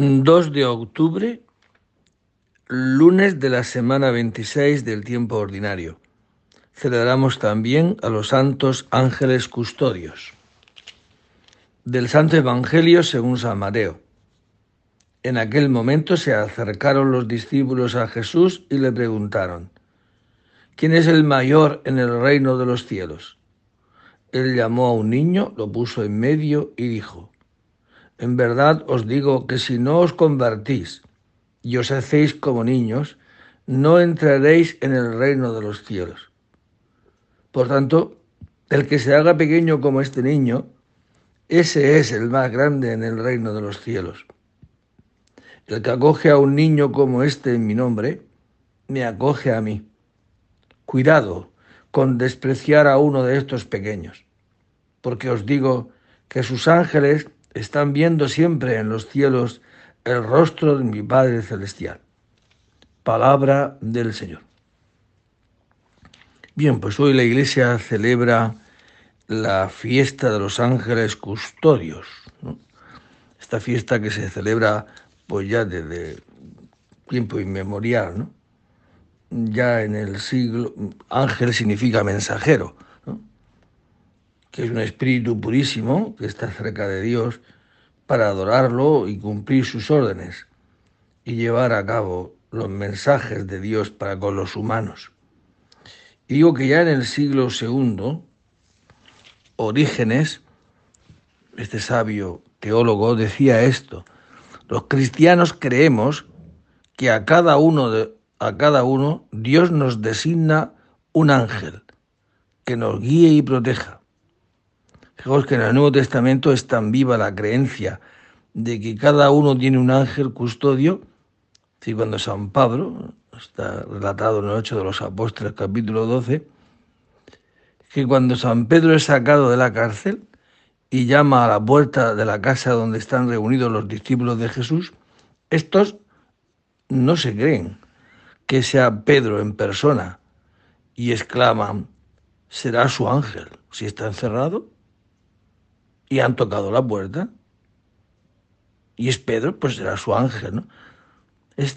2 de octubre, lunes de la semana 26 del tiempo ordinario. Celebramos también a los santos ángeles custodios. Del Santo Evangelio según San Mateo. En aquel momento se acercaron los discípulos a Jesús y le preguntaron, ¿quién es el mayor en el reino de los cielos? Él llamó a un niño, lo puso en medio y dijo, en verdad os digo que si no os convertís y os hacéis como niños, no entraréis en el reino de los cielos. Por tanto, el que se haga pequeño como este niño, ese es el más grande en el reino de los cielos. El que acoge a un niño como este en mi nombre, me acoge a mí. Cuidado con despreciar a uno de estos pequeños, porque os digo que sus ángeles están viendo siempre en los cielos el rostro de mi Padre Celestial. Palabra del Señor. Bien, pues hoy la Iglesia celebra la fiesta de los ángeles custodios. Esta fiesta que se celebra pues ya desde tiempo inmemorial, ¿no? Ya en el siglo, ángel significa mensajero que es un espíritu purísimo que está cerca de Dios para adorarlo y cumplir sus órdenes y llevar a cabo los mensajes de Dios para con los humanos. Y digo que ya en el siglo II, Orígenes, este sabio teólogo, decía esto, los cristianos creemos que a cada uno, de, a cada uno Dios nos designa un ángel que nos guíe y proteja Fijaos que en el Nuevo Testamento es tan viva la creencia de que cada uno tiene un ángel custodio, si cuando San Pablo, está relatado en el 8 de los Apóstoles capítulo 12, que cuando San Pedro es sacado de la cárcel y llama a la puerta de la casa donde están reunidos los discípulos de Jesús, estos no se creen que sea Pedro en persona y exclaman, será su ángel si está encerrado y han tocado la puerta. Y es Pedro, pues era su ángel, ¿no?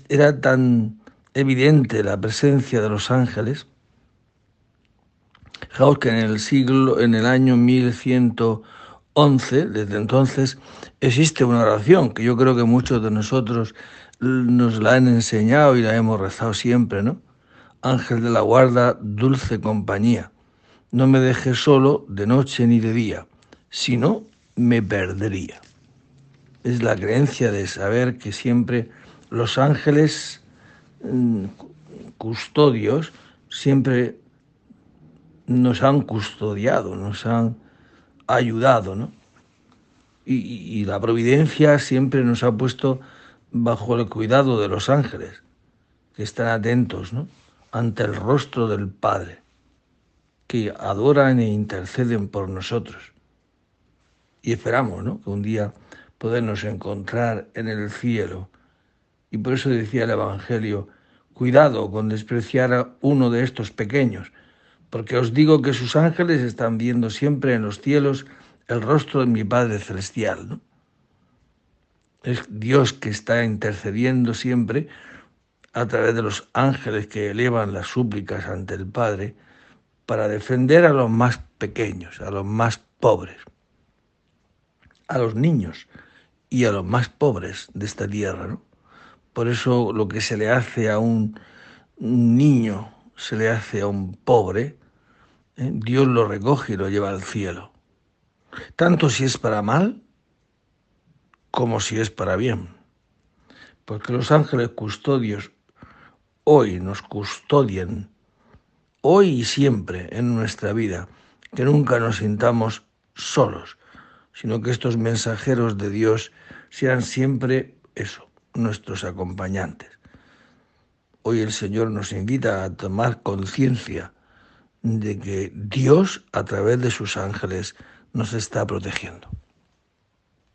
era tan evidente la presencia de los ángeles. Fijaos que en el siglo, en el año 1111, desde entonces, existe una oración que yo creo que muchos de nosotros nos la han enseñado y la hemos rezado siempre, ¿no? Ángel de la guarda, dulce compañía, no me dejes solo de noche ni de día si no, me perdería. Es la creencia de saber que siempre los ángeles mm, custodios siempre nos han custodiado, nos han ayudado, ¿no? Y, y, la providencia siempre nos ha puesto bajo el cuidado de los ángeles, que están atentos, ¿no? Ante el rostro del Padre, que adoran e interceden por nosotros y esperamos ¿no? que un día podernos encontrar en el cielo. Y por eso decía el Evangelio, cuidado con despreciar a uno de estos pequeños, porque os digo que sus ángeles están viendo siempre en los cielos el rostro de mi Padre Celestial. Es Dios que está intercediendo siempre a través de los ángeles que elevan las súplicas ante el Padre para defender a los más pequeños, a los más pobres a los niños y a los más pobres de esta tierra. ¿no? Por eso lo que se le hace a un niño, se le hace a un pobre, ¿eh? Dios lo recoge y lo lleva al cielo. Tanto si es para mal como si es para bien. Porque los ángeles custodios hoy nos custodian, hoy y siempre en nuestra vida, que nunca nos sintamos solos, sino que estos mensajeros de Dios sean siempre eso, nuestros acompañantes. Hoy el Señor nos invita a tomar conciencia de que Dios a través de sus ángeles nos está protegiendo.